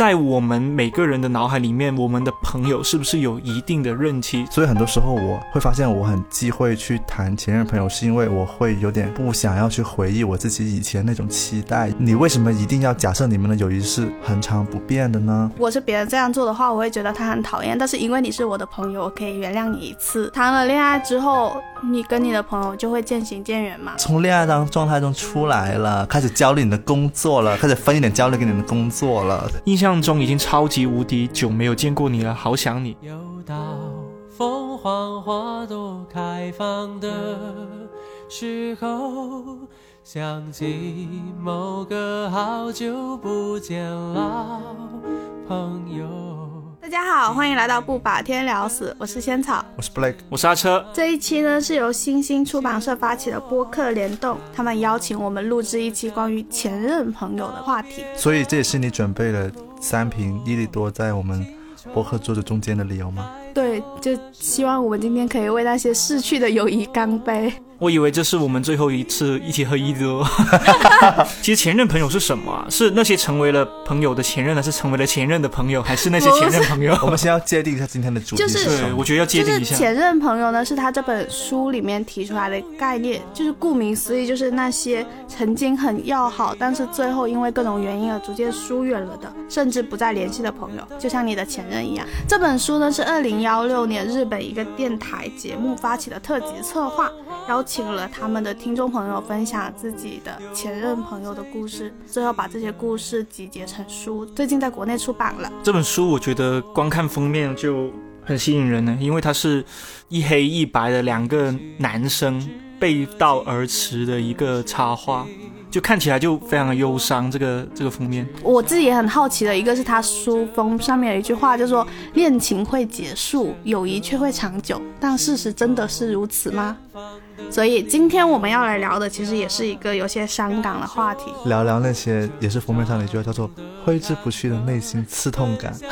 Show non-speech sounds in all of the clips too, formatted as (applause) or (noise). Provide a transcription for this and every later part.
在我们每个人的脑海里面，我们的朋友是不是有一定的任期？所以很多时候我会发现，我很忌讳去谈前任朋友，是因为我会有点不想要去回忆我自己以前那种期待。你为什么一定要假设你们的友谊是恒常不变的呢？我是别人这样做的话，我会觉得他很讨厌。但是因为你是我的朋友，我可以原谅你一次。谈了恋爱之后，你跟你的朋友就会渐行渐远嘛。从恋爱当状态中出来了，开始焦虑你的工作了，开始分一点焦虑给你的工作了。印象中已经超级无敌久没有见过你了，好想你。又到凤凰花朵开放的时候，想起某个好久不见老朋友。大家好，欢迎来到不把天聊死，我是仙草。我是 Blake，我是阿车，这一期呢是由星星出版社发起的播客联动，他们邀请我们录制一期关于前任朋友的话题。所以这也是你准备了三瓶伊利多在我们播客桌子中间的理由吗？对，就希望我们今天可以为那些逝去的友谊干杯。我以为这是我们最后一次一起喝一的。(laughs) 其实前任朋友是什么啊？是那些成为了朋友的前任，还是成为了前任的朋友，还是那些前任朋友？(laughs) 我们先要界定一下今天的主题就是。我觉得要界定一下。前任朋友呢，是他这本书里面提出来的概念，就是顾名思义，就是那些曾经很要好，但是最后因为各种原因而逐渐疏远了的，甚至不再联系的朋友，就像你的前任一样。这本书呢是二零幺六年日本一个电台节目发起的特辑策划，邀请了他们的听众朋友分享自己的前任朋友的故事，最后把这些故事集结成书，最近在国内出版了。这本书我觉得光看封面就很吸引人呢，因为它是一黑一白的两个男生背道而驰的一个插画，就看起来就非常的忧伤。这个这个封面，我自己也很好奇的一个是他书封上面有一句话，就说恋情会结束，友谊却会长久，但事实真的是如此吗？所以今天我们要来聊的，其实也是一个有些伤感的话题。聊聊那些也是封面上的一句话，叫做“挥之不去的内心刺痛感 (laughs)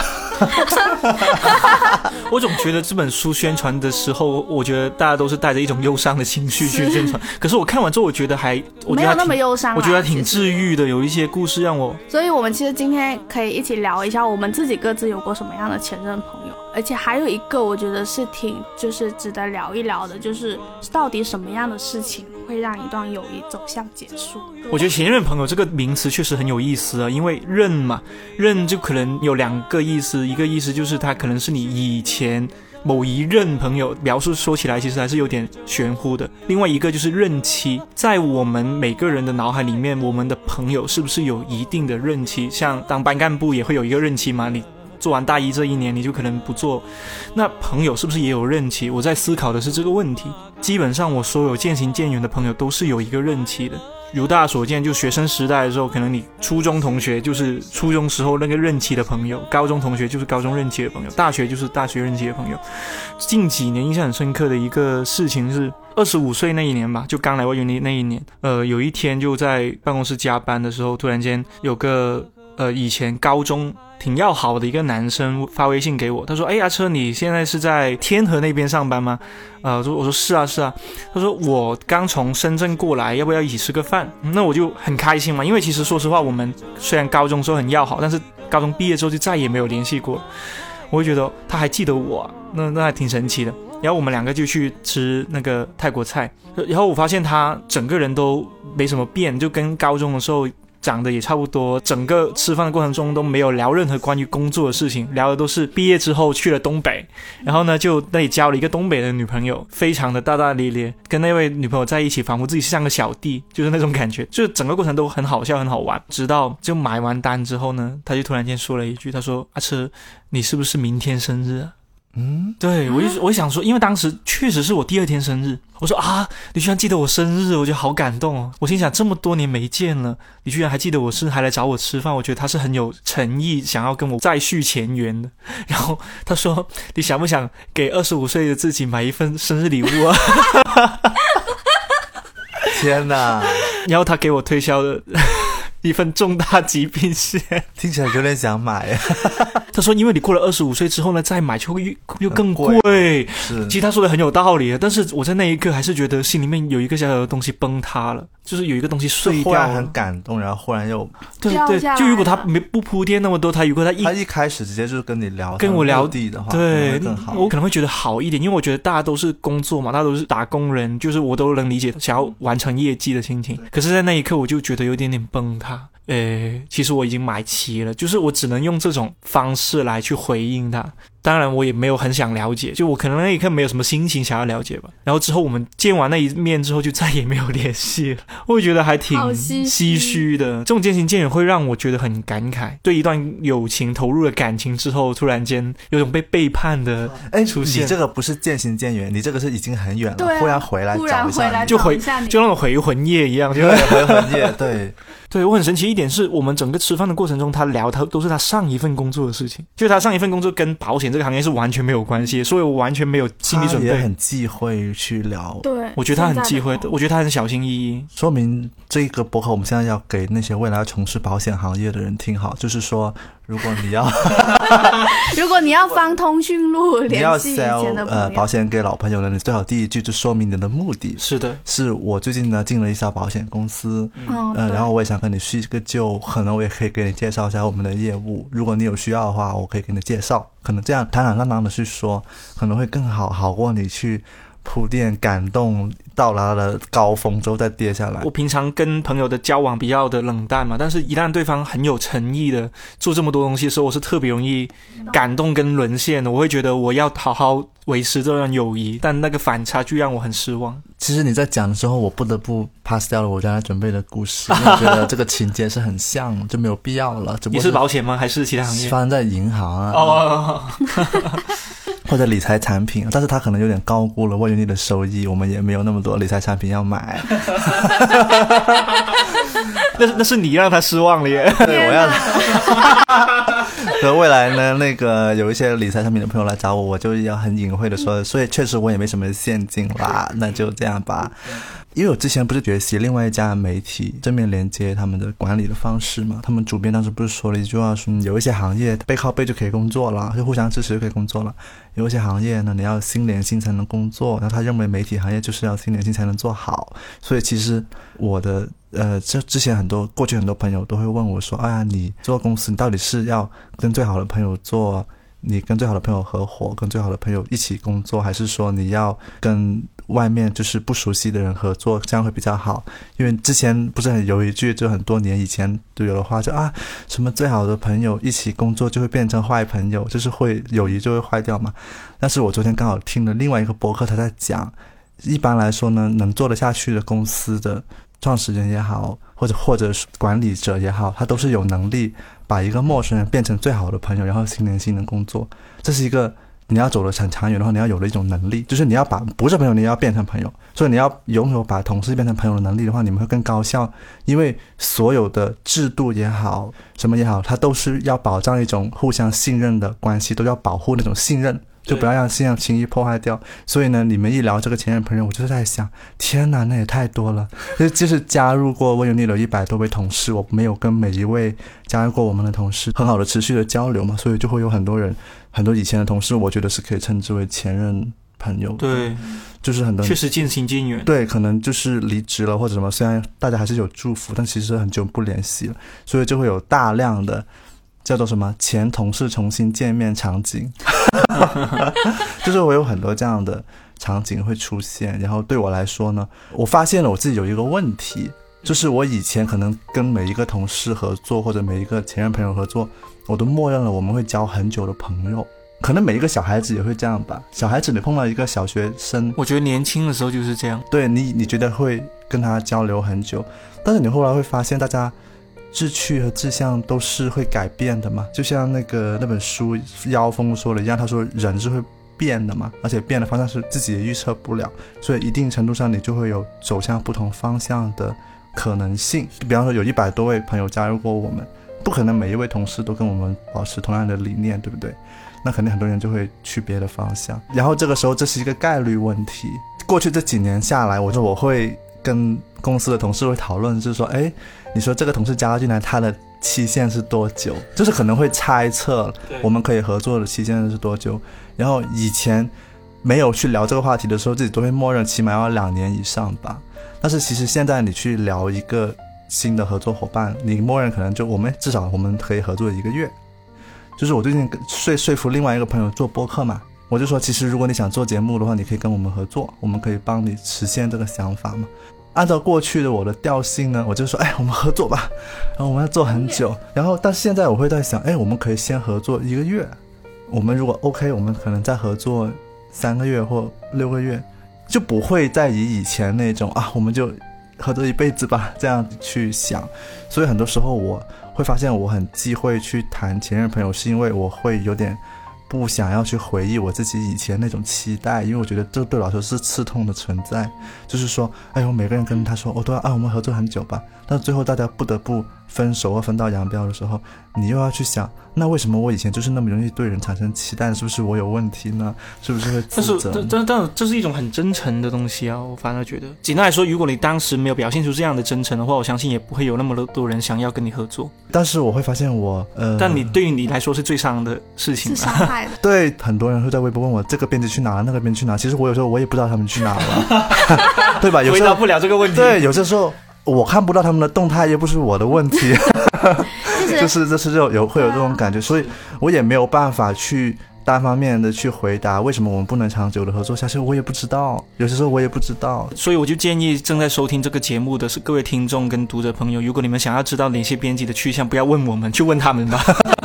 (laughs) 我总觉得这本书宣传的时候，我觉得大家都是带着一种忧伤的情绪去宣传。可是我看完之后，我觉得还我没有那么忧伤啦，我觉得挺治愈的，有一些故事让我所以，我们其实今天可以一起聊一下我们自己各自有过什么样的前任朋友，而且还有一个我觉得是挺就是值得聊一聊的，就是到底什么样的事情会让一段友谊走向结束？我觉得前任朋友这个名词确实很有意思啊，因为任嘛，任就可能有两个意思，一个意思就是他可能是你以前某一任朋友，描述说起来其实还是有点玄乎的。另外一个就是任期，在我们每个人的脑海里面，我们的朋友是不是有一定的任期？像当班干部也会有一个任期嘛，你。做完大一这一年，你就可能不做。那朋友是不是也有任期？我在思考的是这个问题。基本上，我所有渐行渐远的朋友都是有一个任期的。如大家所见，就学生时代的时候，可能你初中同学就是初中时候那个任期的朋友，高中同学就是高中任期的朋友，大学就是大学任期的朋友。近几年印象很深刻的一个事情是，二十五岁那一年吧，就刚来外园的那一年，呃，有一天就在办公室加班的时候，突然间有个呃以前高中挺要好的一个男生发微信给我，他说：“哎，阿车，你现在是在天河那边上班吗？”呃，我说我说是啊是啊，他说我刚从深圳过来，要不要一起吃个饭？那我就很开心嘛，因为其实说实话，我们虽然高中时候很要好，但是高中毕业之后就再也没有联系过。我就觉得他还记得我，那那还挺神奇的。然后我们两个就去吃那个泰国菜，然后我发现他整个人都没什么变，就跟高中的时候长得也差不多。整个吃饭的过程中都没有聊任何关于工作的事情，聊的都是毕业之后去了东北，然后呢就那里交了一个东北的女朋友，非常的大大咧咧，跟那位女朋友在一起，仿佛自己像个小弟，就是那种感觉，就是整个过程都很好笑很好玩。直到就买完单之后呢，他就突然间说了一句，他说：“阿车，你是不是明天生日啊？” (laughs) 嗯，对我就我想说，因为当时确实是我第二天生日，我说啊，你居然记得我生日，我觉得好感动哦。我心想，这么多年没见了，你居然还记得我生日，还来找我吃饭，我觉得他是很有诚意，想要跟我再续前缘的。(laughs) 然后他说，你想不想给二十五岁的自己买一份生日礼物啊？(laughs) 天哪！然后他给我推销的一份重大疾病险。听起来有点想买，(laughs) 他说，因为你过了二十五岁之后呢，再买就会又又更贵贵。是其实他说的很有道理，但是我在那一刻还是觉得心里面有一个小小的东西崩塌了，就是有一个东西碎掉忽然很。感动，然后忽然又对对就如果他没不铺垫那么多，他如果他一他一开始直接就是跟你聊跟我聊底的的话，对更好。我可能会觉得好一点，因为我觉得大家都是工作嘛，大家都是打工人，就是我都能理解想要完成业绩的心情。可是，在那一刻，我就觉得有点点崩塌。诶，其实我已经买齐了，就是我只能用这种方式来去回应他。当然，我也没有很想了解，就我可能那一刻没有什么心情想要了解吧。然后之后我们见完那一面之后，就再也没有联系了。(laughs) 我会觉得还挺唏嘘的。这种渐行渐远会让我觉得很感慨，对一段友情投入了感情之后，突然间有种被背叛的哎，出现你这个不是渐行渐远，你这个是已经很远了，忽然回来忽找一下你，然回来就回就那种回魂夜一样，就对回魂夜，对，对我很神奇一点是我们整个吃饭的过程中，他聊他都是他上一份工作的事情，就是他上一份工作跟保险这个行业是完全没有关系，所以我完全没有心理准备。他也很忌讳去聊，对，我觉得他很忌讳的，我觉得他很小心翼翼。说明这个博客我们现在要给那些未来要从事保险行业的人听好，就是说，如果你要 (laughs) 如果你要翻通讯录 (laughs) 你要联系以前 sell 的，呃保险给老朋友呢，你最好第一句就说明你的目的是的，是我最近呢进了一家保险公司，嗯，呃，然后我也想跟你叙个旧，可能我也可以给你介绍一下我们的业务。如果你有需要的话，我可以给你介绍。可能这样坦坦荡荡的去说，可能会更好，好过你去铺垫、感动到达了高峰之后再跌下来我。平常跟朋友的交往比较的冷淡嘛，但是一旦对方很有诚意的做这么多东西的时候，我是特别容易感动跟沦陷的。我会觉得我要好好维持这段友谊，但那个反差就让我很失望。其实你在讲的时候，我不得不 pass 掉了我刚才准备的故事，因为我觉得这个情节是很像，就没有必要了。只不你是保险吗？还是其他行业？发生在银行啊，哦，(laughs) 或者理财产品，但是他可能有点高估了万元利的收益，我们也没有那么多理财产品要买。(laughs) 那是那是你让他失望了耶。(laughs) 对，我要哪。所以未来呢，那个有一些理财产品的朋友来找我，我就要很隐晦的说，所以确实我也没什么现金啦，那就这样吧。因为我之前不是学习另外一家媒体正面连接他们的管理的方式嘛，他们主编当时不是说了一句话，说、有一些行业背靠背就可以工作了，就互相支持就可以工作了。有一些行业呢，你要心连心才能工作，然后他认为媒体行业就是要心连心才能做好，所以其实我的呃，这之前很多过去很多朋友都会问我说，哎呀，你做公司你到底是要跟最好的朋友做，你跟最好的朋友合伙，跟最好的朋友一起工作，还是说你要跟外面就是不熟悉的人合作，这样会比较好？因为之前不是很有一句，就很多年以前都有的话，就啊，什么最好的朋友一起工作就会变成坏朋友，就是会友谊就会坏掉嘛。但是我昨天刚好听了另外一个博客，他在讲，一般来说呢，能做得下去的公司的创始人也好，或者或者管理者也好，他都是有能力把一个陌生人变成最好的朋友，然后心连心的工作。这是一个你要走得很长远的话，你要有的一种能力，就是你要把不是朋友，你要变成朋友。所以你要拥有把同事变成朋友的能力的话，你们会更高效，因为所有的制度也好，什么也好，它都是要保障一种互相信任的关系，都要保护那种信任。就不要让信任轻易破坏掉。所以呢，你们一聊这个前任朋友，我就是在想，天哪，那也太多了。就就是加入过温柔丽的一百多位同事，我没有跟每一位加入过我们的同事很好的持续的交流嘛，所以就会有很多人，很多以前的同事，我觉得是可以称之为前任朋友。，对，就是很多确实渐行渐远。对，可能就是离职了或者什么，虽然大家还是有祝福，但其实很久不联系了，所以就会有大量的叫做什么前同事重新见面场景，(laughs) (laughs) 就是我有很多这样的场景会出现。然后对我来说呢，我发现了我自己有一个问题，就是我以前可能跟每一个同事合作或者每一个前任朋友合作，我都默认了我们会交很久的朋友。可能每一个小孩子也会这样吧。小孩子你碰到一个小学生，我觉得年轻的时候就是这样。对你，你觉得会跟他交流很久，但是你后来会发现，大家志趣和志向都是会改变的嘛。就像那个那本书妖风说的一样，他说人是会变的嘛，而且变的方向是自己也预测不了，所以一定程度上你就会有走向不同方向的可能性。比方说，有一百多位朋友加入过我们，不可能每一位同事都跟我们保持同样的理念，对不对？那肯定很多人就会去别的方向，然后这个时候这是一个概率问题。过去这几年下来，我说我会跟公司的同事会讨论，就是说，哎，你说这个同事加进来，他的期限是多久？就是可能会猜测我们可以合作的期限是多久。然后以前没有去聊这个话题的时候，自己都会默认起码要两年以上吧。但是其实现在你去聊一个新的合作伙伴，你默认可能就我们至少我们可以合作一个月。就是我最近说说服另外一个朋友做播客嘛，我就说其实如果你想做节目的话，你可以跟我们合作，我们可以帮你实现这个想法嘛。按照过去的我的调性呢，我就说哎，我们合作吧，(laughs) 然后我们要做很久，然后但现在我会在想，哎，我们可以先合作一个月，我们如果 OK，我们可能再合作三个月或六个月，就不会再以以前那种啊，我们就合作一辈子吧这样去想。所以很多时候我会发现我很忌讳去谈前任朋友，是因为我会有点。不想要去回忆我自己以前那种期待，因为我觉得这对我来说是刺痛的存在。就是说，哎呦，每个人跟他说，我都要啊，我们合作很久吧，但最后大家不得不分手或分道扬镳的时候，你又要去想。那为什么我以前就是那么容易对人产生期待？是不是我有问题呢？(laughs) 是不是会自责？但是，但但这是一种很真诚的东西啊！我反而觉得，简单来说，如果你当时没有表现出这样的真诚的话，我相信也不会有那么多人想要跟你合作。但是我会发现，我呃，但你对于你来说是最伤的事情，是伤害的。对，很多人会在微博问我这个编辑去哪了，那个编辑去哪？其实我有时候我也不知道他们去哪了，对吧？回答不了这个问题。对，有些时候我看不到他们的动态，又不是我的问题。(laughs) (laughs) 就是就是这种有会有这种感觉，所以我也没有办法去单方面的去回答为什么我们不能长久的合作下去，我也不知道，有些时候我也不知道，所以我就建议正在收听这个节目的是各位听众跟读者朋友，如果你们想要知道哪些编辑的去向，不要问我们，去问他们吧。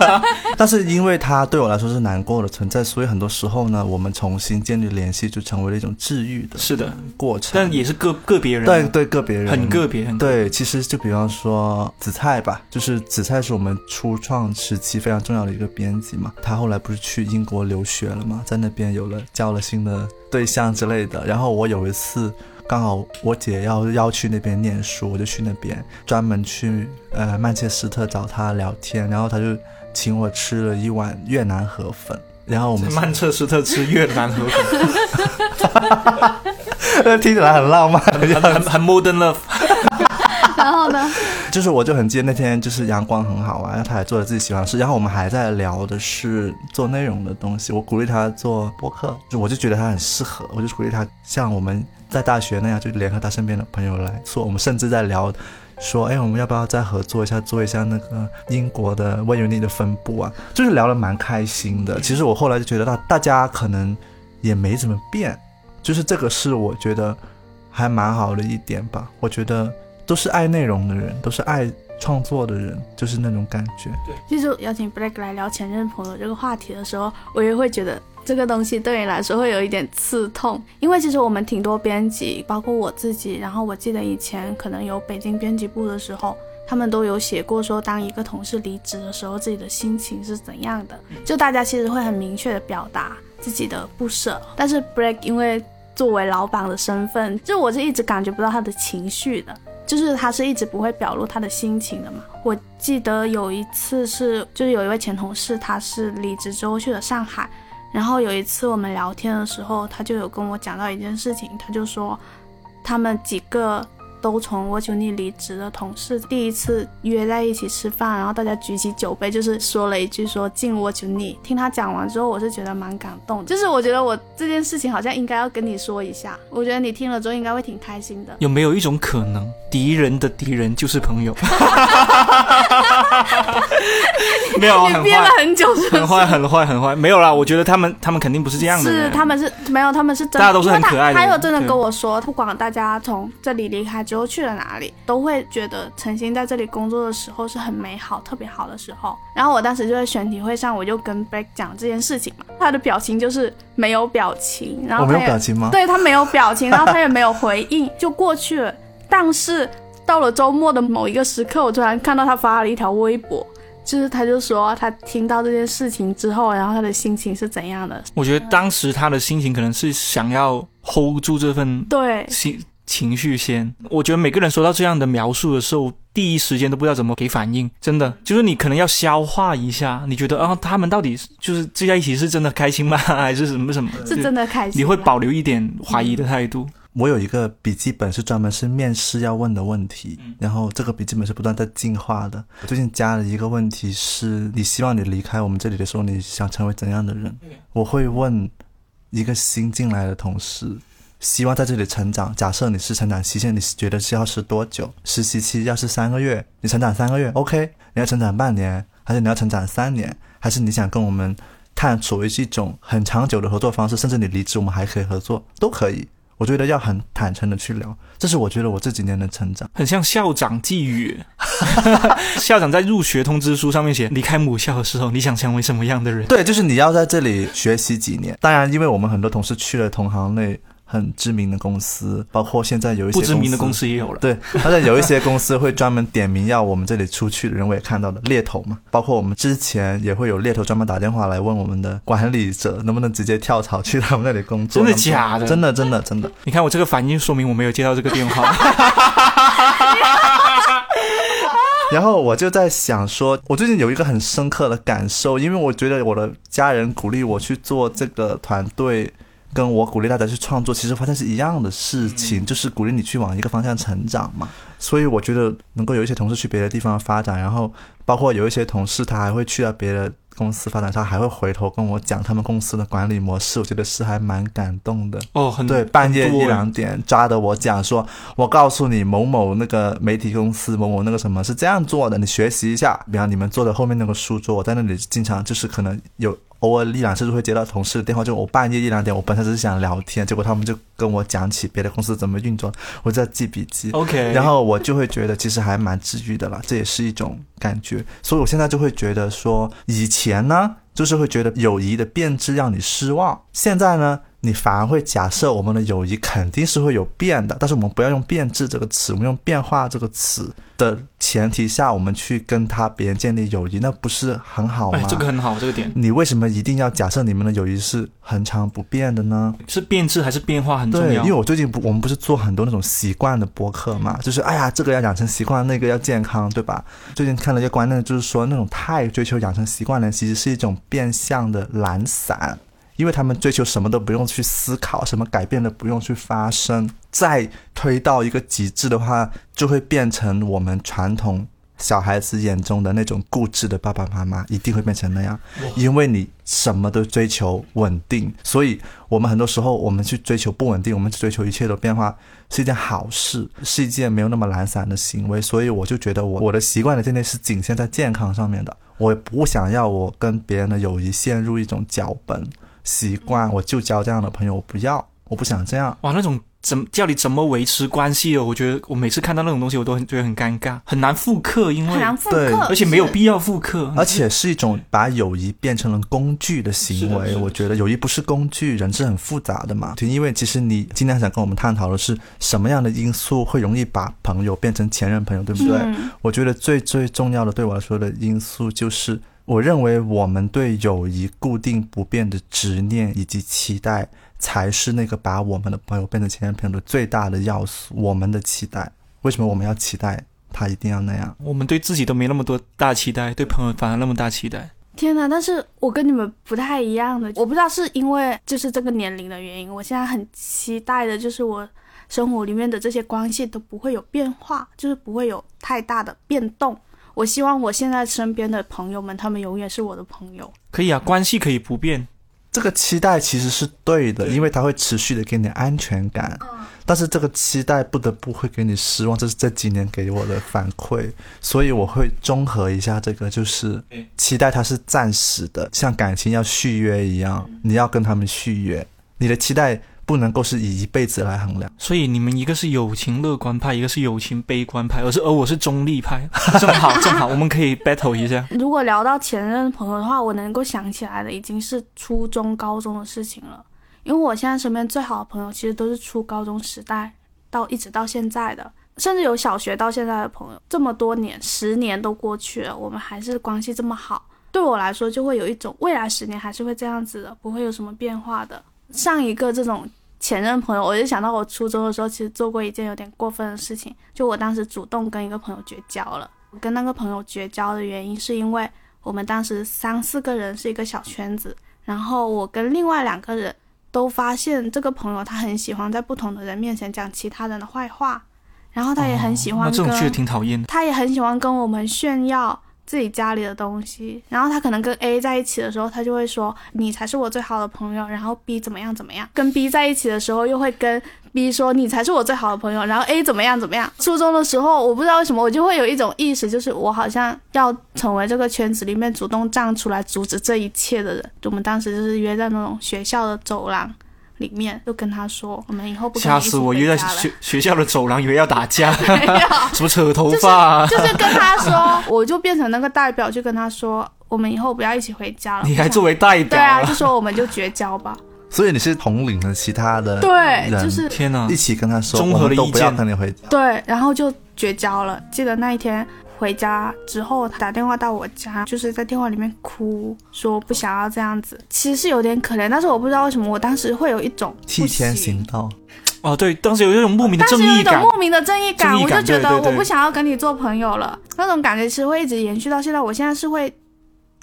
(laughs) 但是因为他对我来说是难过的存在，所以很多时候呢，我们重新建立联系就成为了一种治愈的，是的过程。但也是个个别人，对对个别人，很个别。对，其实就比方说紫菜吧，就是紫菜是我们初创时期非常重要的一个编辑嘛，他后来不是去英国留学了嘛，在那边有了交了新的对象之类的。然后我有一次刚好我姐要要去那边念书，我就去那边专门去呃曼彻斯特找她聊天，然后她就。请我吃了一碗越南河粉，然后我们曼彻斯特吃越南河粉，(laughs) 听起来很浪漫，很很 modern love。(laughs) 然后呢，就是我就很记得那天就是阳光很好啊，然后他还做了自己喜欢的事，然后我们还在聊的是做内容的东西。我鼓励他做播客，就我就觉得他很适合，我就鼓励他像我们在大学那样，就联合他身边的朋友来做。我们甚至在聊。说，哎，我们要不要再合作一下，做一下那个英国的 w e 的分部啊？就是聊得蛮开心的。其实我后来就觉得，大大家可能也没怎么变，就是这个是我觉得还蛮好的一点吧。我觉得都是爱内容的人，都是爱创作的人，就是那种感觉。对，其实邀请 Black 来聊前任朋友这个话题的时候，我也会觉得。这个东西对你来说会有一点刺痛，因为其实我们挺多编辑，包括我自己。然后我记得以前可能有北京编辑部的时候，他们都有写过说，当一个同事离职的时候，自己的心情是怎样的。就大家其实会很明确的表达自己的不舍。但是 Break 因为作为老板的身份，就我是一直感觉不到他的情绪的，就是他是一直不会表露他的心情的嘛。我记得有一次是，就是有一位前同事，他是离职之后去了上海。然后有一次我们聊天的时候，他就有跟我讲到一件事情，他就说，他们几个。都从我求你离职的同事第一次约在一起吃饭，然后大家举起酒杯，就是说了一句说敬我求你。听他讲完之后，我是觉得蛮感动，就是我觉得我这件事情好像应该要跟你说一下，我觉得你听了之后应该会挺开心的。有没有一种可能，敌人的敌人就是朋友？(laughs) 没有，你憋了很久，很坏，很坏，很坏。没有啦，我觉得他们他们肯定不是这样的。是，他们是没有，他们是真，大家都是很可爱的。他有真的跟我说，不管大家从这里离开。之后去了哪里，都会觉得陈星在这里工作的时候是很美好、特别好的时候。然后我当时就在选题会上，我就跟 Break 讲这件事情嘛，他的表情就是没有表情，然后我没有表情吗？对他没有表情，(laughs) 然后他也没有回应，就过去了。但是到了周末的某一个时刻，我突然看到他发了一条微博，就是他就说他听到这件事情之后，然后他的心情是怎样的？我觉得当时他的心情可能是想要 hold 住这份对心。情绪先，我觉得每个人收到这样的描述的时候，第一时间都不知道怎么给反应。真的，就是你可能要消化一下。你觉得啊，他们到底就是聚在一起是真的开心吗？(laughs) 还是什么什么？是真的开心。你会保留一点怀疑的态度。我有一个笔记本是专门是面试要问的问题，然后这个笔记本是不断在进化的。我最近加了一个问题是：你希望你离开我们这里的时候，你想成为怎样的人？我会问一个新进来的同事，希望在这里成长。假设你是成长期限，你觉得是要是多久？实习期要是三个月，你成长三个月，OK？你要成长半年，还是你要成长三年？还是你想跟我们探索一种很长久的合作方式？甚至你离职，我们还可以合作，都可以。我觉得要很坦诚的去聊，这是我觉得我这几年的成长，很像校长寄语。(laughs) 校长在入学通知书上面写，离开母校的时候，你想成为什么样的人？对，就是你要在这里学习几年。当然，因为我们很多同事去了同行内。很知名的公司，包括现在有一些不知名的公司也有了。对，而且有一些公司会专门点名要我们这里出去的人，我也看到了猎头嘛。包括我们之前也会有猎头专门打电话来问我们的管理者，能不能直接跳槽去他们那里工作？真的假的？真的真的真的。你看我这个反应，说明我没有接到这个电话。(laughs) 然后我就在想说，我最近有一个很深刻的感受，因为我觉得我的家人鼓励我去做这个团队。跟我鼓励大家去创作，其实发现是一样的事情，就是鼓励你去往一个方向成长嘛。所以我觉得能够有一些同事去别的地方发展，然后包括有一些同事他还会去到别的公司发展，他还会回头跟我讲他们公司的管理模式，我觉得是还蛮感动的。哦，很对，半夜一两点抓的我讲说，我告诉你某某那个媒体公司某某那个什么是这样做的，你学习一下。比方你们坐的后面那个书桌，我在那里经常就是可能有。偶尔一两次就会接到同事的电话，就我半夜一两点，我本身只是想聊天，结果他们就跟我讲起别的公司怎么运作，我在记笔记。OK，然后我就会觉得其实还蛮治愈的了，这也是一种感觉。所以我现在就会觉得说，以前呢，就是会觉得友谊的变质让你失望，现在呢。你反而会假设我们的友谊肯定是会有变的，但是我们不要用变质这个词，我们用变化这个词的前提下，我们去跟他别人建立友谊，那不是很好吗？这个很好，这个点。你为什么一定要假设你们的友谊是恒常不变的呢？是变质还是变化很重要？因为我最近不，我们不是做很多那种习惯的播客嘛，就是哎呀，这个要养成习惯，那个要健康，对吧？最近看了一个观念，就是说那种太追求养成习惯的人，其实是一种变相的懒散。因为他们追求什么都不用去思考，什么改变都不用去发生，再推到一个极致的话，就会变成我们传统小孩子眼中的那种固执的爸爸妈妈，一定会变成那样。因为你什么都追求稳定，所以我们很多时候我们去追求不稳定，我们去追求一切的变化是一件好事，是一件没有那么懒散的行为。所以我就觉得我我的习惯的建立是仅限在健康上面的，我不想要我跟别人的友谊陷入一种脚本。习惯我就交这样的朋友，我不要，我不想这样。哇，那种怎么叫你怎么维持关系哦？我觉得我每次看到那种东西，我都很觉得很尴尬，很难复刻，因为很难复刻，而且没有必要复刻，而且是一种把友谊变成了工具的行为。我觉得友谊不是工具，人是很复杂的嘛。因为其实你今天想跟我们探讨的是什么样的因素会容易把朋友变成前任朋友，对不对？我觉得最最重要的对我来说的因素就是。我认为我们对友谊固定不变的执念以及期待，才是那个把我们的朋友变成前任朋友的最大的要素。我们的期待，为什么我们要期待他一定要那样？我们对自己都没那么多大期待，对朋友反而那么大期待。天哪！但是我跟你们不太一样的，我不知道是因为就是这个年龄的原因，我现在很期待的就是我生活里面的这些关系都不会有变化，就是不会有太大的变动。我希望我现在身边的朋友们，他们永远是我的朋友。可以啊，关系可以不变。这个期待其实是对的，因为它会持续的给你安全感。但是这个期待不得不会给你失望，这是这几年给我的反馈。所以我会综合一下这个，就是期待它是暂时的，像感情要续约一样，你要跟他们续约，你的期待。不能够是以一辈子来衡量，所以你们一个是友情乐观派，一个是友情悲观派，而是而我是中立派，(laughs) 正好正好，我们可以 battle 一下。如果聊到前任朋友的话，我能够想起来的已经是初中、高中的事情了，因为我现在身边最好的朋友其实都是初高中时代到一直到现在的，甚至有小学到现在的朋友，这么多年，十年都过去了，我们还是关系这么好，对我来说就会有一种未来十年还是会这样子的，不会有什么变化的。上一个这种前任朋友，我就想到我初中的时候，其实做过一件有点过分的事情，就我当时主动跟一个朋友绝交了。我跟那个朋友绝交的原因，是因为我们当时三四个人是一个小圈子，然后我跟另外两个人都发现这个朋友他很喜欢在不同的人面前讲其他人的坏话，然后他也很喜欢跟、哦那这种确实挺讨厌的。他也很喜欢跟我们炫耀自己家里的东西，然后他可能跟 A 在一起的时候，他就会说你才是我最好的朋友，然后 B 怎么样怎么样，跟 B 在一起的时候又会跟 B 说你才是我最好的朋友，然后 A 怎么样怎么样。初中的时候，我不知道为什么我就会有一种意识，就是我好像要成为这个圈子里面主动站出来阻止这一切的人。我们当时就是约在那种学校的走廊。里面就跟他说，我们以后不吓死我！约在学 (laughs) 学校的走廊，以为要打架，(laughs) 什么扯头发啊？就是跟他说，(laughs) 我就变成那个代表，就跟他说，我们以后不要一起回家了。你还作为代表对啊，就说我们就绝交吧。所以你是统领了其他的对，就是天哪一！起跟他说，综合的意我们都不要见跟你回家。对，然后就绝交了。记得那一天回家之后，他打电话到我家，就是在电话里面哭，说不想要这样子。其实是有点可怜，但是我不知道为什么，我当时会有一种替天行行道，哦，对，当时有一种莫名的正义感但是有一种。莫名的正义感，义感我就觉得我不想要跟你做朋友了，那种感觉其实会一直延续到现在。我现在是会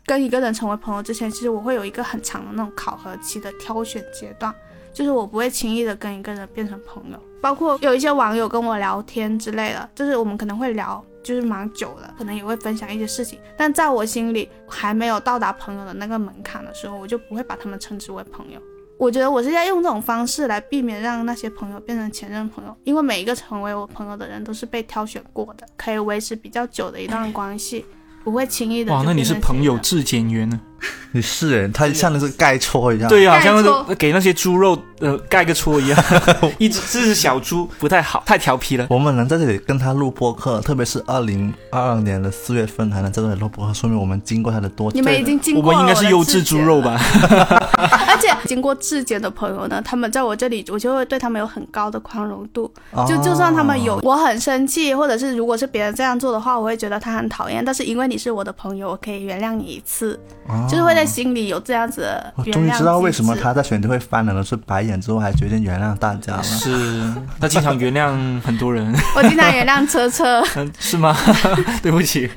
跟一个人成为朋友之前，其实我会有一个很长的那种考核期的挑选阶段，就是我不会轻易的跟一个人变成朋友。包括有一些网友跟我聊天之类的，就是我们可能会聊，就是蛮久了，可能也会分享一些事情，但在我心里还没有到达朋友的那个门槛的时候，我就不会把他们称之为朋友。我觉得我是在用这种方式来避免让那些朋友变成前任朋友，因为每一个成为我朋友的人都是被挑选过的，可以维持比较久的一段关系，不会轻易的。哇，那你是朋友质检员呢？(laughs) 你是人，他像那是盖戳一样。对呀、盖像戳那给那些猪肉呃盖个戳一样，(laughs) 一只这只小猪不太好，太调皮了。我们能在这里跟他录播客，特别是二零二二年的四月份还能在这里录播客，说明我们经过他的多。你们已经经过了们应该是优质猪肉？吧？(laughs) 而且经过质检的朋友呢，他们在我这里，我就会对他们有很高的宽容度。哦就就算他们有我很生气，或者是如果是别人这样做的话，我会觉得他很讨厌。但是因为你是我的朋友，我可以原谅你一次，哦就是会在心里有这样子的我终于知道为什么他在选题会翻了，是白眼之后还决定原谅大家了。是，他经常原谅很多人，(laughs) 我经常原谅车车，嗯，(laughs) 是吗？(laughs) 对不起，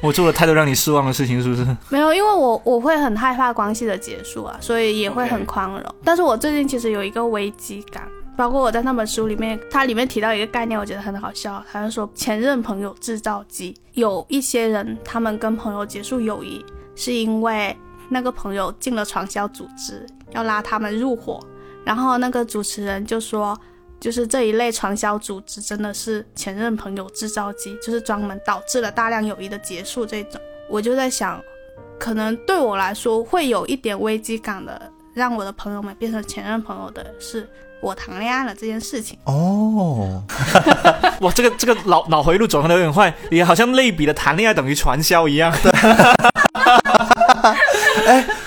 我做了太多让你失望的事情，是不是？没有，因为我我会很害怕关系的结束啊，所以也会很宽容。但是我最近其实有一个危机感，包括我在那本书里面，它里面提到一个概念，我觉得很好笑，他就说前任朋友制造机，有一些人他们跟朋友结束友谊，是因为那个朋友进了传销组织，要拉他们入伙，然后那个主持人就说。就是这一类传销组织真的是前任朋友制造机，就是专门导致了大量友谊的结束这种。我就在想，可能对我来说会有一点危机感的，让我的朋友们变成前任朋友的是我谈恋爱了这件事情。哦，(laughs) 哇，这个这个脑脑回路转换的有点快，也好像类比的谈恋爱等于传销一样。(laughs)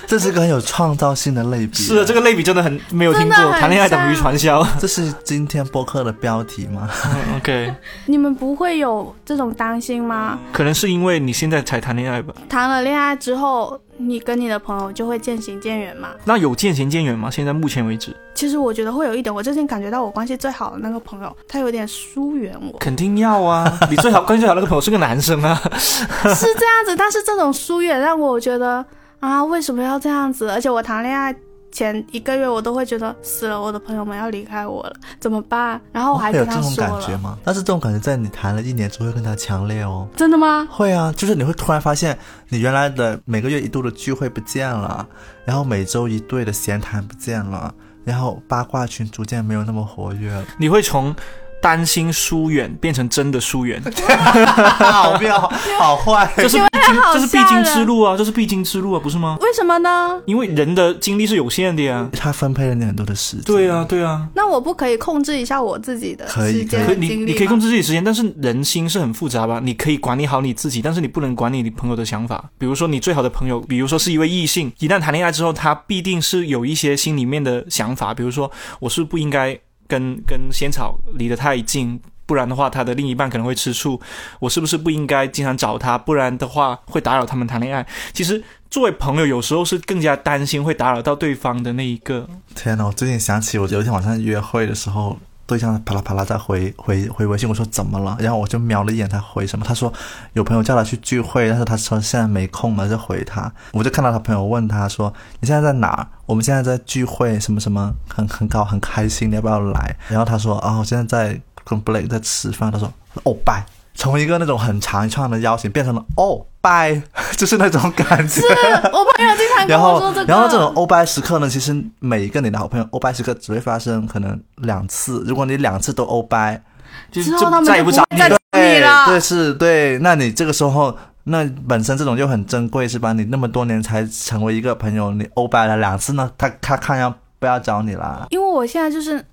这是个很有创造性的类比。是的，这个类比真的很没有听过，谈恋爱等于传销。(laughs) 这是今天播客的标题吗？嗯 OK，你们不会有这种担心吗？可能是因为你现在才谈恋爱吧？谈了恋爱之后，你跟你的朋友就会渐行渐远嘛？那有渐行渐远吗？现在目前为止，其实我觉得会有一点，我最近感觉到我关系最好的那个朋友，他有点疏远我，肯定要啊！(laughs) 你最好关系最好那个朋友是个男生啊。是这样子。但是这种疏远让我觉得啊，为什么要这样子？而且我谈恋爱前一个月，我都会觉得死了，我的朋友们要离开我了，怎么办？然后我还会有跟他说这种感觉，吗？但是这种感觉在你谈了一年之后会更加强烈哦。真的吗？会啊，就是你会突然发现，你原来的每个月一度的聚会不见了，然后每周一对的闲谈不见了，然后八卦群逐渐没有那么活跃了。你会从担心疏远变成真的疏远，(laughs) 好妙，好坏。(laughs) 这是这是必经之路啊，这是必经之路啊，不是吗？为什么呢？因为人的精力是有限的呀。他分配了你很多的时间。对啊，对啊，那我不可以控制一下我自己的可以时间可你和精力你可以控制自己时间，但是人心是很复杂吧？你可以管理好你自己，但是你不能管理你朋友的想法。比如说你最好的朋友，比如说是一位异性，一旦谈恋爱之后，他必定是有一些心里面的想法，比如说我是不是不应该跟跟仙草离得太近。不然的话，他的另一半可能会吃醋。我是不是不应该经常找他？不然的话会打扰他们谈恋爱。其实作为朋友，有时候是更加担心会打扰到对方的那一个。天呐！我最近想起我有一天晚上约会的时候，对象啪啦啪啦在回回回微信，我说怎么了？然后我就瞄了一眼他回什么，他说有朋友叫他去聚会，但是他说现在没空嘛，就回他。我就看到他朋友问他说你现在在哪儿？我们现在在聚会，什么什么很很高很开心，你要不要来？然后他说啊，我现在在跟 Blake 在吃饭。他说哦拜。从一个那种很长一串的邀请变成了哦拜，(laughs) 就是那种感觉。是我朋友经常跟我说这个，，然后这种欧拜时刻呢，其实每一个你的好朋友欧拜时刻只会发生可能两次。如果你两次都欧拜，就之后他们再也不找你了。对是，对，那你这个时候，那本身这种就很珍贵，是吧？你那么多年才成为一个朋友，你欧拜了两次呢，他他看要不要找你啦？因为我现在就是，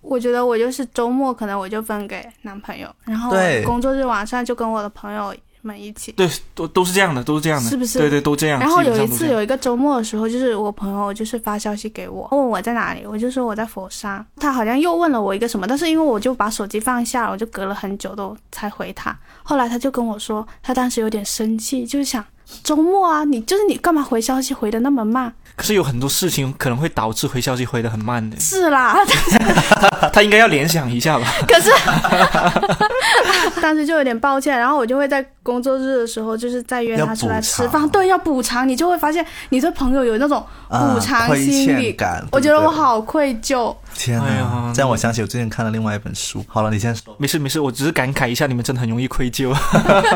我觉得我就是周末可能我就分给男朋友，然后对工作日晚上就跟我的朋友们一起。对，都都是这样的，都是这样的，是不是对对，都这样。然后有一次有一个周末的时候，就是我朋友就是发消息给我，问我在哪里，我就说我在佛山。他好像又问了我一个什么，但是因为我就把手机放下了，我就隔了很久都才回他。后来他就跟我说，他当时有点生气，就是想周末啊，你就是你干嘛回消息回的那么慢？可是有很多事情可能会导致回消息回的很慢的，是啦，(laughs) 他应该要联想一下吧。可是。(laughs) 当时就有点抱歉，然后我就会在工作日的时候，就是再约他出来吃饭，对，要补偿，你就会发现你对朋友有那种啊补偿心理。我觉得我好愧疚。天哪！哎这样我想起我最近看了另外一本书。好了，你先说。没事没事，我只是感慨一下，你们真的很容易愧疚。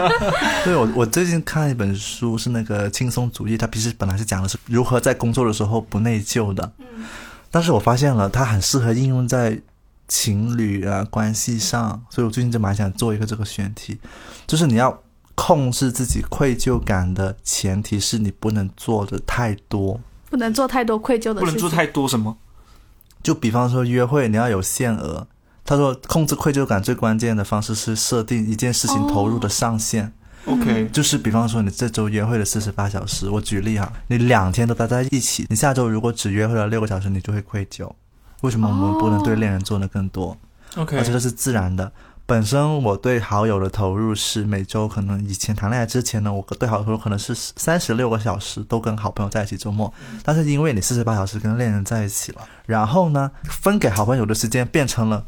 (laughs) 对我，我最近看一本书是那个轻松主义，它其实本来是讲的是如何在工作的时候不内疚的，嗯但是我发现了它很适合应用在情侣啊关系上，所以我最近就蛮想做一个这个选题，就是你要控制自己愧疚感的前提是你不能做的太多，不能做太多愧疚的事情。不能做太多什么。就比方说约会你要有限额。他说，控制愧疚感最关键的方式是设定一件事情投入的上限。OK，就是比方说你这周约会了四十八小时，我举例哈，你两天都待在一起，你下周如果只约会了六个小时，你就会愧疚。为什么我们不能对恋人做的更多？OK，而且这是自然的。本身我对好友的投入是每周可能以前谈恋爱之前呢，我对好友投入可能是三十六个小时，都跟好朋友在一起周末。但是因为你四十八小时跟恋人在一起了，然后呢，分给好朋友的时间变成了，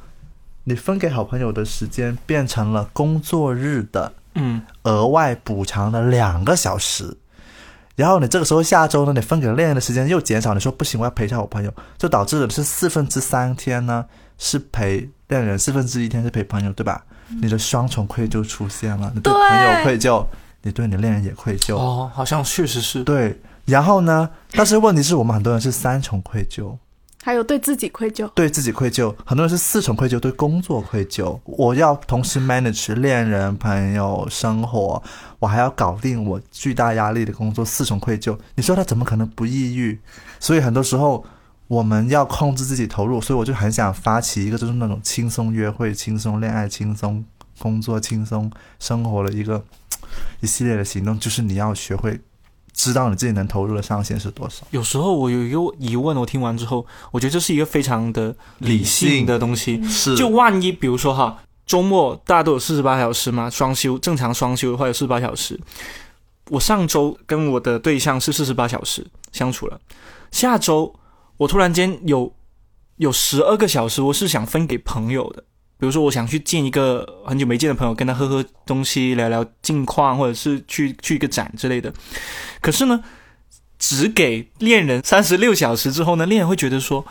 你分给好朋友的时间变成了工作日的嗯，额外补偿的两个小时，然后你这个时候下周呢，你分给恋人的时间又减少，你说不行，我要陪一下我朋友，就导致的是四分之三天呢是陪恋人，四分之一天是陪朋友，对吧？你的双重愧疚出现了，你对对朋友愧疚，你对你恋人也愧疚，哦，好像确实是。对。然后呢，但是问题是我们很多人是三重愧疚，还有对自己愧疚。对自己愧疚，很多人是四重愧疚，对工作愧疚。我要同时 manage 恋人、朋友、生活，我还要搞定我巨大压力的工作，四重愧疚。你说他怎么可能不抑郁？所以很多时候我们要控制自己投入，所以我就很想发起一个就是那种轻松约会、轻松恋爱、轻松工作、轻松生活的一个一系列的行动，就是你要学会知道你自己能投入的上限是多少。有时候我有一个疑问，我听完之后，我觉得这是一个非常的理性的东西。是就万一，比如说哈，周末大家都有四十八小时嘛，双休正常双休的话有四十八小时。我上周跟我的对象是四十八小时相处了，下周我突然间有有十二个小时，我是想分给朋友的。比如说，我想去见一个很久没见的朋友，跟他喝喝东西，聊聊近况，或者是去去一个展之类的。可是呢，只给恋人三十六小时之后呢，恋人会觉得说，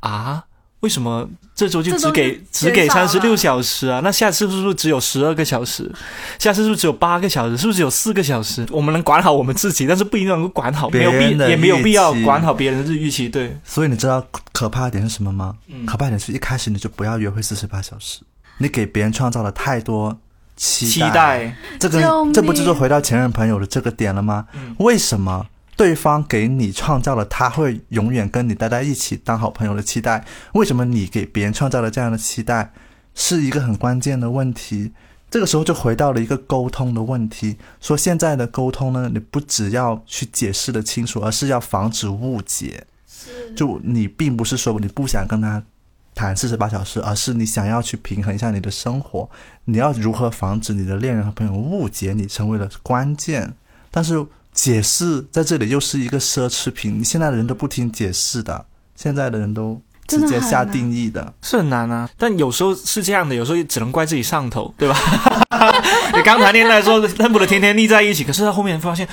啊，为什么这周就只给只给三十六小时啊？那下次是不是只有十二个小时？下次是不是只有八个小时？是不是只有四个小时？我们能管好我们自己，但是不一定能够管好，没有必别人的也没有必要管好别人的预期。对，所以你知道可怕的点是什么吗？嗯可怕的点是一开始你就不要约会四十八小时，你给别人创造了太多期期待，这救命个这不就是回到前任朋友的这个点了吗？嗯为什么对方给你创造了他会永远跟你待在一起当好朋友的期待？为什么你给别人创造了这样的期待？是一个很关键的问题。这个时候就回到了一个沟通的问题，说现在的沟通呢，你不只要去解释的清楚，而是要防止误解。就你并不是说你不想跟他谈四十八小时，而是你想要去平衡一下你的生活。你要如何防止你的恋人和朋友误解你，成为了关键。但是解释在这里又是一个奢侈品，你现在的人都不听解释的，现在的人都直接下定义的。是很难啊，但有时候是这样的，有时候也只能怪自己上头，(laughs) 对吧？(laughs) 你刚谈恋爱的时候恨不得天天腻在一起，可是到后面发现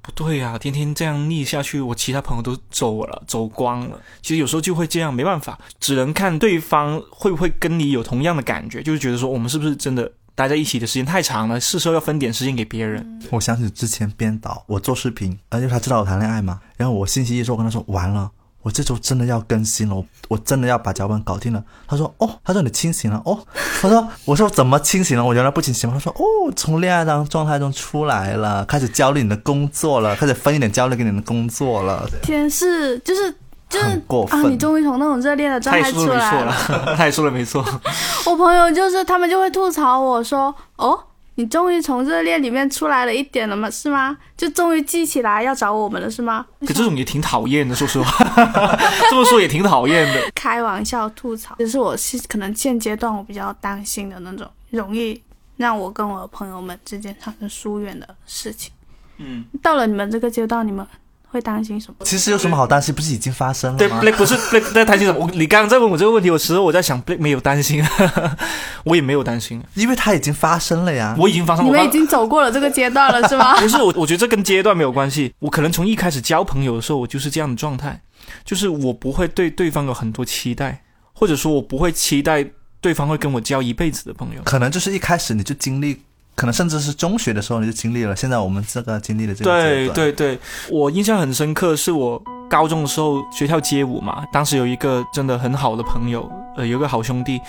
不对啊，天天这样腻下去，我其他朋友都走了，走光了。其实有时候就会这样，没办法，只能看对方会不会跟你有同样的感觉，就是觉得说我们是不是真的待在一起的时间太长了，是时候要分点时间给别人。我想起之前编导，我做视频，而且他知道我谈恋爱嘛，然后我星期一的时候我跟他说完了。我这周真的要更新了，我我真的要把脚本搞定了。他说：“哦，他说你清醒了哦。”他说：“我说怎么清醒了？我原来不清醒。”他说：“哦，从恋爱当状态中出来了，开始焦虑你的工作了，开始分一点焦虑给你的工作了，天是就是就是。啊，你终于从那种热恋的状态出来了。(laughs) 了，他也说了没错。(laughs) 我朋友就是他们就会吐槽我说：“哦，你终于从热恋里面出来了一点了吗？是吗？就终于记起来要找我们了是吗？”可这种也挺讨厌的，说实话，(laughs) 这么说也挺讨厌的。开玩笑吐槽，这是我是可能现阶段我比较担心的那种，容易让我跟我的朋友们之间产生疏远的事情。嗯，到了你们这个阶段，你们会担心什么？其实有什么好担心？不是已经发生了对吗？，Blake 不是 Blake 在担心什么？我你刚刚在问我这个问题，我时候我在想，Blake 没有担心，(laughs) 我也没有担心，因为它已经发生了呀。我已经发生。我刚你们已经走过了这个阶段了是吗？(laughs) 不是我，我觉得这跟阶段没有关系。我可能从一开始交朋友的时候，我就是这样的状态，就是我不会对对方有很多期待，或者说我不会期待对方会跟我交一辈子的朋友。可能就是一开始你就经历，可能甚至是中学的时候你就经历了，现在我们这个经历的这个阶对段，对对，我印象很深刻，是我高中的时候学校街舞嘛，当时有一个真的很好的朋友，呃，有个好兄弟，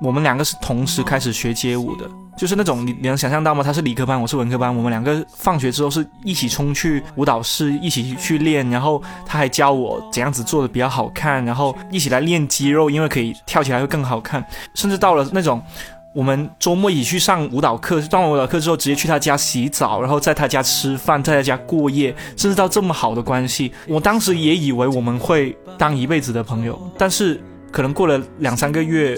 我们两个是同时开始学街舞的，就是那种你你能想象到吗？他是理科班，我是文科班，我们两个放学之后是一起冲去舞蹈室，一起去练，然后他还教我怎样子做的比较好看，然后一起来练肌肉，因为可以跳起来会更好看，甚至到了那种。我们周末一起去上舞蹈课，上完舞蹈课之后，直接去他家洗澡，然后在他家吃饭，在他家过夜，甚至到这么好的关系。我当时也以为我们会当一辈子的朋友，但是可能过了两三个月，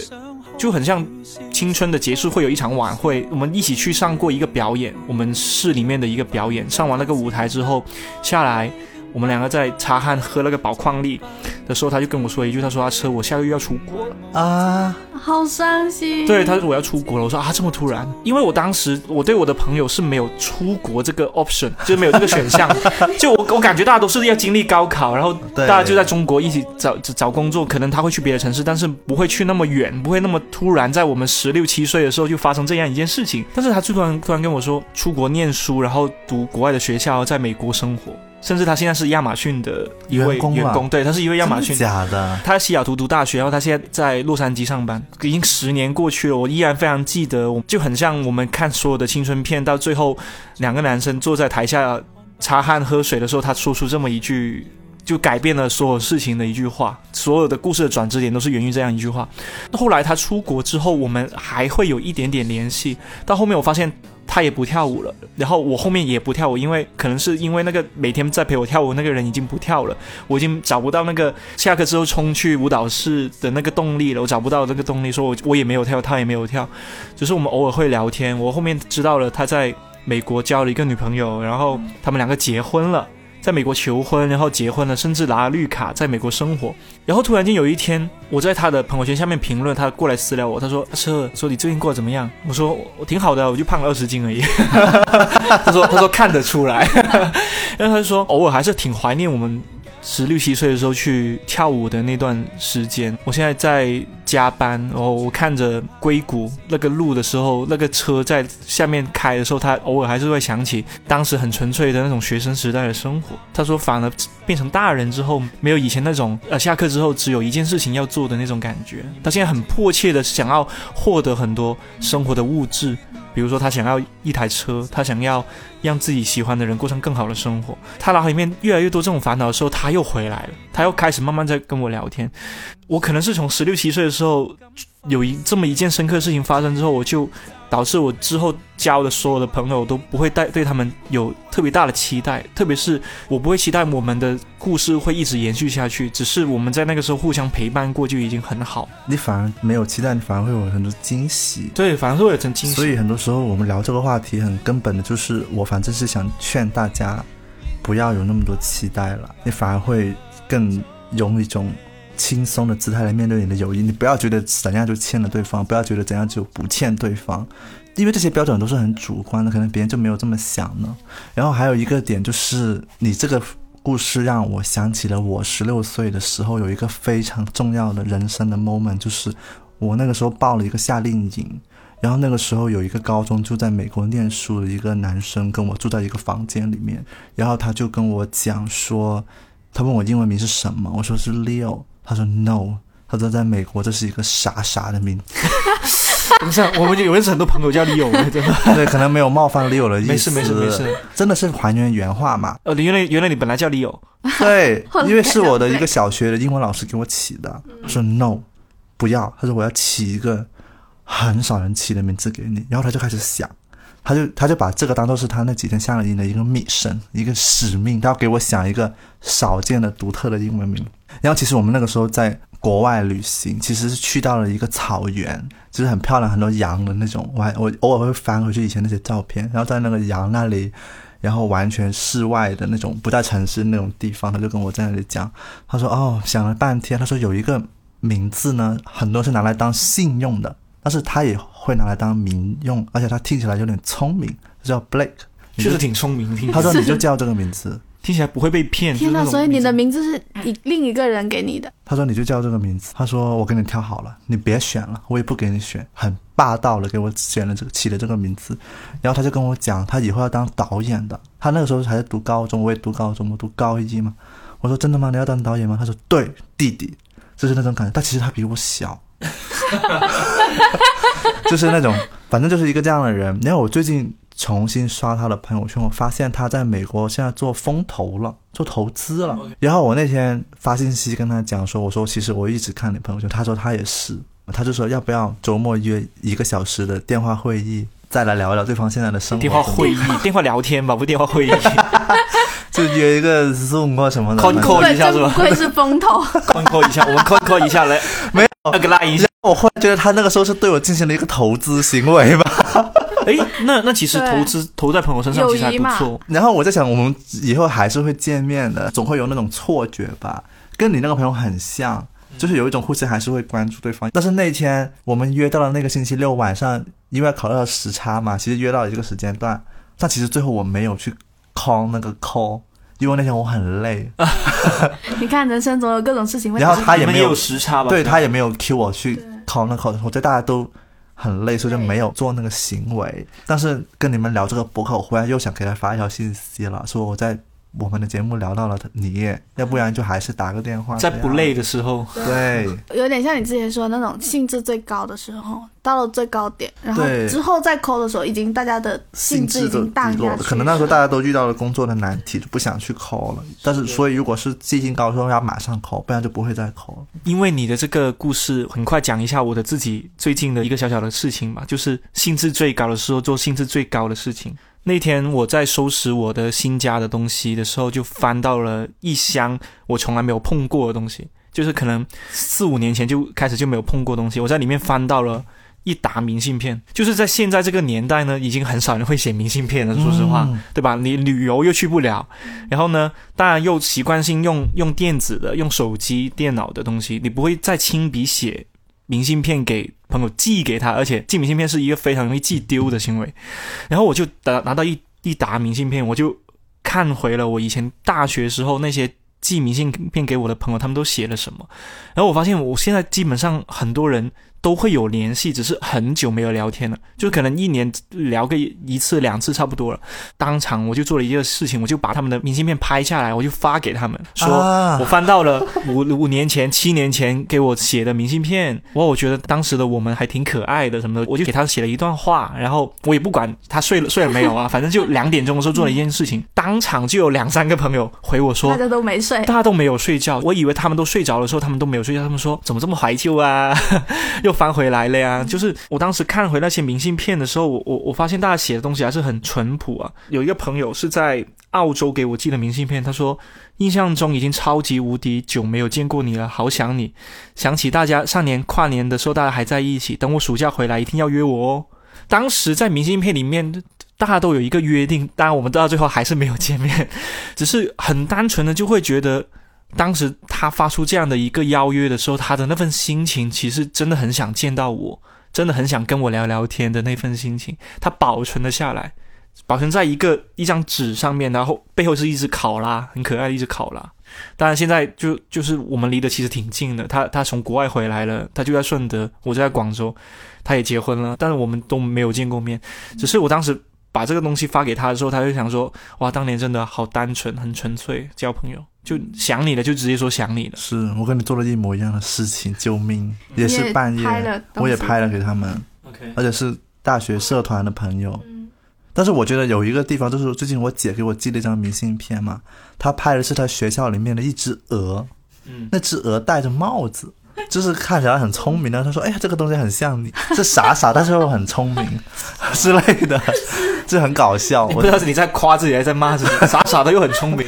就很像青春的结束，会有一场晚会，我们一起去上过一个表演，我们市里面的一个表演。上完那个舞台之后下来，我们两个在擦汗喝那个宝矿力的时候，他就跟我说一句，他说：“阿车，我下个月要出国了。”啊，好伤心。对，他说我要出国了。我说啊，这么突然？因为我当时我对我的朋友是没有出国这个 option，就是没有这个选项。(laughs) 就我我感觉大家都是要经历高考，然后大家就在中国一起找找工作，可能他会去别的城市，但是不会去那么远，不会那么突然，在我们十六七岁的时候就发生这样一件事情。但是他就突然突然跟我说，出国念书，然后读国外的学校，在美国生活，甚至他现在是亚马逊的一位员工员工，对，他是一位亚马逊的假的？他在西雅图读大学，然后他现在在洛杉矶上班，已经十年过去了，我依然非常记得，我就很像我们看所有的青春片，到最后两个男生坐在台下擦汗喝水的时候，他说出这么一句。就改变了所有事情的一句话，(laughs) 所有的故事的转折点都是源于这样一句话。后来他出国之后，我们还会有一点点联系。到后面我发现他也不跳舞了，然后我后面也不跳舞，因为可能是因为那个每天在陪我跳舞那个人已经不跳了，我已经找不到那个下课之后冲去舞蹈室的那个动力了，我找不到那个动力，说我我也没有跳，他也没有跳，只是我们偶尔会聊天。我后面知道了他在美国交了一个女朋友，然后他们两个结婚了。在美国求婚，然后结婚了，甚至拿了绿卡，在美国生活。然后突然间有一天，我在他的朋友圈下面评论，他过来私聊我，他说：“阿车，说你最近过得怎么样？”我说：“我挺好的，我就胖了二十斤而已。(laughs) ”他说：“他说看得出来。(laughs) ”然后他就说：“偶尔还是挺怀念我们十六七岁的时候去跳舞的那段时间。我现在在加班，然后我看着硅谷那个路的时候，那个车在下面开的时候，他偶尔还是会想起当时很纯粹的那种学生时代的生活。他说，反而变成大人之后，没有以前那种呃下课之后只有一件事情要做的那种感觉。他现在很迫切的想要获得很多生活的物质。比如说，他想要一台车，他想要让自己喜欢的人过上更好的生活。他脑海里面越来越多这种烦恼的时候，他又回来了，他又开始慢慢在跟我聊天。我可能是从十六七岁的时候，有一这么一件深刻的事情发生之后，我就导致我之后交的所有的朋友都不会带对他们有特别大的期待，特别是我不会期待我们的故事会一直延续下去，只是我们在那个时候互相陪伴过就已经很好。你反而没有期待，你反而会有很多惊喜。对，反而是会有层惊喜。所以很多时候我们聊这个话题，很根本的就是，我反正是想劝大家不要有那么多期待了，你反而会更有一种轻松的姿态来面对你的友谊。你不要觉得怎样就欠了对方，不要觉得怎样就不欠对方，因为这些标准都是很主观的，可能别人就没有这么想呢。然后还有一个点就是，你这个故事让我想起了我十六岁的时候有一个非常重要的人生的 moment，就是我那个时候报了一个夏令营。然后那个时候有一个高中就在美国念书的一个男生跟我住在一个房间里面，然后他就跟我讲说，他问我英文名是什么，我说是 Leo，他说 No，他说在美国这是一个傻傻的名，等一下，我们就有认识很多朋友叫李友的，真的。对，可能没有冒犯 Leo 的意思，没事没事没事，真的是还原原话嘛？呃，原来原来你本来叫李友，(laughs) 对，因为是我的一个小学的英文老师给我起的，他说 No，不要，他说我要起一个很少人起的名字给你，然后他就开始想。他就他就把这个当做是他那几天夏令营的一个 mission，一个使命，他要给我想一个少见的、独特的英文名。然后其实我们那个时候在国外旅行，其实是去到了一个草原，就是很漂亮，很多羊的那种。我还我偶尔会翻回去以前那些照片，然后在那个羊那里，然后完全室外的那种，不在城市那种地方，他就跟我在那里讲，他说哦，想了半天，他说有一个名字呢，很多是拿来当信用的，但是他也会拿来当名用，而且他听起来有点聪明，叫 Blake。确实挺聪明，听他说你就叫这个名字，听起来不会被骗。天呐，哪，所以你的名字是一另一个人给你的，他说你就叫这个名字，他说我给你挑好了，你别选了，我也不给你选，很霸道的给我选了这个起了这个名字，然后他就跟我讲，他以后要当导演的，他那个时候还在读高中，我也读高中，我读高一嘛，我说真的吗？你要当导演吗？他说对，弟弟，就是那种感觉，但其实他比我小，(laughs) 就是那种，反正就是一个这样的人。然后我最近重新刷他的朋友圈，我发现他在美国现在做风投了，做投资了。然后我那天发信息跟他讲说，我说其实我一直看你朋友圈，他说他也是，他就说要不要周末约一个小时的电话会议，再来聊一聊对方现在的生活。电话会议、(laughs) 电话聊天吧，不电话会议 (laughs) 就约一个 Zoom 或什么的。call 一下是吧真不愧是风投。(laughs) call 一下，我们 call 一下来，没有那个拉一下。我忽然觉得他那个时候是对我进行了一个投资行为吧。(laughs) 哎，那那其实投资投在朋友身上其实还不错。然后我在想，我们以后还是会见面的，总会有那种错觉吧，跟你那个朋友很像，就是有一种互相还是会关注对方。但是那天我们约到了那个星期六晚上，因为考虑到时差嘛，其实约到了一个时间段，但其实最后我没有去 call 那个 call，因为那天我很累，(laughs) (laughs) 你看，人生总有各种事情会然后他也没有时差吧？对他也没有 cue 我去对 call 那 call，我觉得大家都很累，所以就没有做那个行为。但是跟你们聊这个博客，我忽然又想给他发一条信息了，说我在我们的节目聊到了你，要不然就还是打个电话。在不累的时候，对，有点像你之前说的那种兴致最高的时候，到了最高点，然后之后再抠的时候，已经大家的兴致已经淡低落了，下去。可能那时候大家都遇到了工作的难题，就不想去 call 了。但是所以如果是记性高的时候，要马上 call，不然就不会再 call 了。因为你的这个故事，很快讲一下我的自己最近的一个小小的事情吧，就是兴致最高的时候做兴致最高的事情。那天我在收拾我的新家的东西的时候，就翻到了一箱我从来没有碰过的东西，就是可能四五年前就开始就没有碰过东西。我在里面翻到了一沓明信片，就是在现在这个年代呢，已经很少人会写明信片了。说实话，嗯对吧？你旅游又去不了，然后呢，当然又习惯性用用电子的、用手机、电脑的东西，你不会再亲笔写明信片给朋友寄给他，而且寄明信片是一个非常容易寄丢的行为。然后我就拿拿到一一沓明信片，我就看回了我以前大学时候那些寄明信片给我的朋友，他们都写了什么。然后我发现我现在基本上很多人都会有联系，只是很久没有聊天了，就可能一年聊个一次两次差不多了。当场我就做了一个事情，我就把他们的明信片拍下来，我就发给他们，说、啊我翻到了五五年前、七年前给我写的明信片，哇，我觉得当时的我们还挺可爱的什么的，我就给他写了一段话，然后我也不管他睡了睡了没有啊，反正就两点钟的时候做了一件事情，当场就有两三个朋友回我说大。家都没睡，大家都没有睡觉，我以为他们都睡着的时候，他们都没有睡觉。他们说怎么这么怀旧啊，又 (laughs) 翻回来了呀。就是我当时看回那些明信片的时候，我我我发现大家写的东西还是很淳朴啊。有一个朋友是在澳洲给我寄的明信片，他说印象中已经超级无敌久没有见过你了，好想你，想起大家上年跨年的时候大家还在一起，等我暑假回来一定要约我哦。当时在明信片里面。大家都有一个约定，当然我们到最后还是没有见面，只是很单纯的就会觉得当时他发出这样的一个邀约的时候，他的那份心情其实真的很想见到我，真的很想跟我聊聊天的那份心情，他保存了下来，保存在一个一张纸上面，然后背后是一只考拉，很可爱的一只考拉。当然现在就就是我们离得其实挺近的，他他从国外回来了，他就在顺德，我就在广州，他也结婚了，但是我们都没有见过面，只是我当时。把这个东西发给他的时候，他就想说：“哇，当年真的好单纯，很纯粹，交朋友就想你了，就直接说想你了。”是我跟你做了一模一样的事情，救命！也是半夜，我也拍了给他们。OK，而且是大学社团的朋友。但是我觉得有一个地方，就是最近我姐给我寄了一张明信片嘛，她拍的是她学校里面的一只鹅，嗯，那只鹅戴着帽子。就是看起来很聪明的，她说：“哎呀，这个东西很像你，是傻傻，但是又很聪明 (laughs) 之类的，这很搞笑。”我不知道是你在夸自己还是在骂自己，(laughs) 傻傻的又很聪明。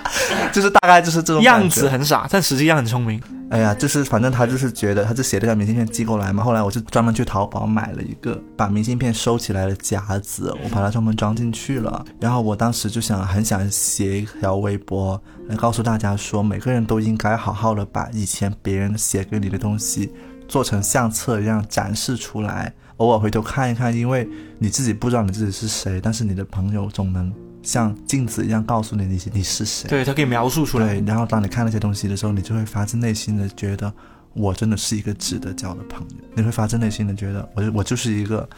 (laughs) 就是大概就是这种样子很傻，但实际上很聪明。哎呀，就是反正他就是觉得，他就写了张明信片寄过来嘛。后来我就专门去淘宝买了一个把明信片收起来的夹子，我把它专门装进去了。然后我当时就想，很想写一条微博来告诉大家说，每个人都应该好好的把以前别人写给你的东西做成相册一样展示出来，偶尔回头看一看，因为你自己不知道你自己是谁，但是你的朋友总能。像镜子一样告诉你你你是谁，对他可以描述出来。然后当你看那些东西的时候，你就会发自内心的觉得，我真的是一个值得交的朋友。你会发自内心的觉得，我我就是一个。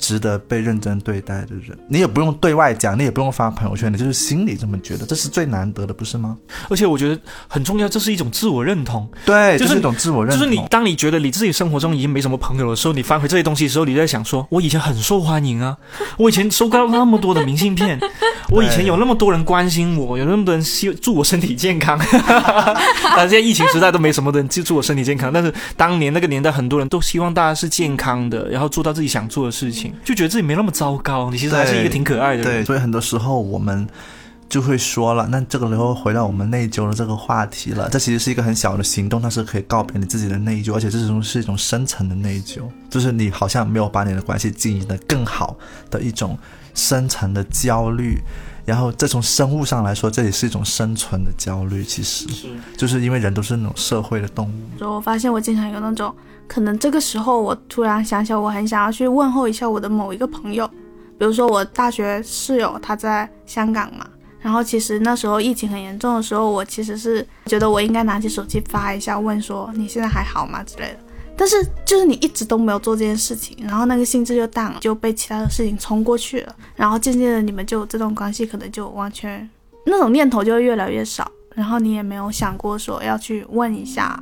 值得被认真对待的人，你也不用对外讲，你也不用发朋友圈，你就是心里这么觉得，这是最难得的，不是吗？而且我觉得很重要，这是一种自我认同。对，就是一种自我认同。就是你，当你觉得你自己生活中已经没什么朋友的时候，你翻回这些东西的时候，你在想说，我以前很受欢迎啊，(laughs) 我以前收到那么多的明信片，(laughs) 我以前有那么多人关心我，有那么多人希祝我身体健康。(laughs) 但现在疫情时代都没什么人就祝我身体健康，但是当年那个年代，很多人都希望大家是健康的，然后做到自己想做的事情。就觉得自己没那么糟糕，你其实还是一个挺可爱的。对，所以很多时候我们就会说了，那这个时候回到我们内疚的这个话题了。这其实是一个很小的行动，它是可以告别你自己的内疚，而且这种是一种深层的内疚，就是你好像没有把你的关系经营的更好的一种深层的焦虑。然后，这从生物上来说，这也是一种生存的焦虑。其实，是就是因为人都是那种社会的动物。就我发现，我经常有那种。可能这个时候，我突然想起，我很想要去问候一下我的某一个朋友，比如说我大学室友，他在香港嘛。然后其实那时候疫情很严重的时候，我其实是觉得我应该拿起手机发一下，问说你现在还好吗之类的。但是就是你一直都没有做这件事情，然后那个兴致就淡了，就被其他的事情冲过去了。然后渐渐的，你们就这段关系可能就完全那种念头就越来越少，然后你也没有想过说要去问一下。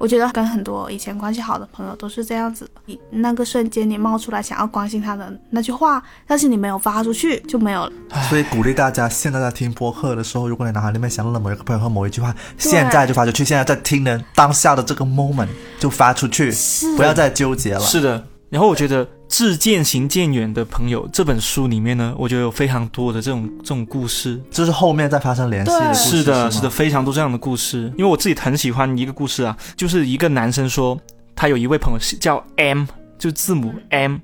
我觉得跟很多以前关系好的朋友都是这样子，你那个瞬间你冒出来想要关心他的那句话，但是你没有发出去就没有了。所以鼓励大家，现在在听播客的时候，如果你脑海里面想到了某一个朋友和某一句话，现在就发出去，现在在听的当下的这个 moment 就发出去，不要再纠结了。是的。然后我觉得《致渐行渐远的朋友》这本书里面呢，我觉得有非常多的这种这种故事，这是后面再发生联系的。是的，是的，非常多这样的故事。因为我自己很喜欢一个故事啊，就是一个男生说他有一位朋友是叫 M，就字母 M。